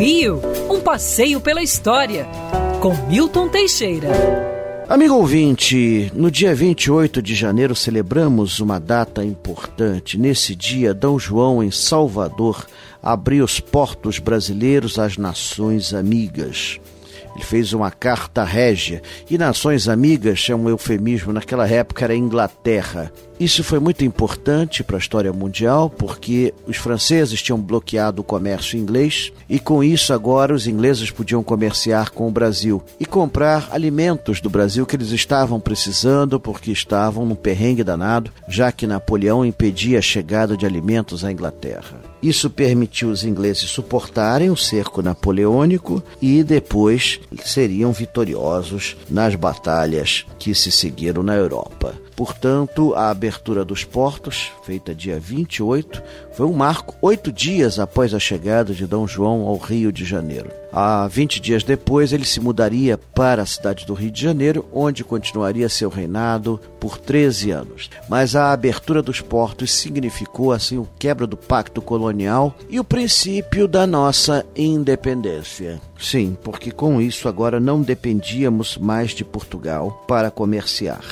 Rio, um passeio pela história, com Milton Teixeira. Amigo ouvinte, no dia 28 de janeiro celebramos uma data importante. Nesse dia, D. João, em Salvador, abriu os portos brasileiros às nações amigas. Ele fez uma carta régia. E nações amigas é um eufemismo, naquela época era Inglaterra. Isso foi muito importante para a história mundial, porque os franceses tinham bloqueado o comércio inglês e com isso agora os ingleses podiam comerciar com o Brasil e comprar alimentos do Brasil que eles estavam precisando porque estavam num perrengue danado, já que Napoleão impedia a chegada de alimentos à Inglaterra. Isso permitiu os ingleses suportarem o cerco napoleônico e depois seriam vitoriosos nas batalhas que se seguiram na Europa. Portanto, a abertura dos portos, feita dia 28, foi um marco oito dias após a chegada de D. João ao Rio de Janeiro. Há 20 dias depois, ele se mudaria para a cidade do Rio de Janeiro, onde continuaria seu reinado por 13 anos. Mas a abertura dos portos significou assim o quebra do pacto colonial e o princípio da nossa independência. Sim, porque com isso agora não dependíamos mais de Portugal para comerciar.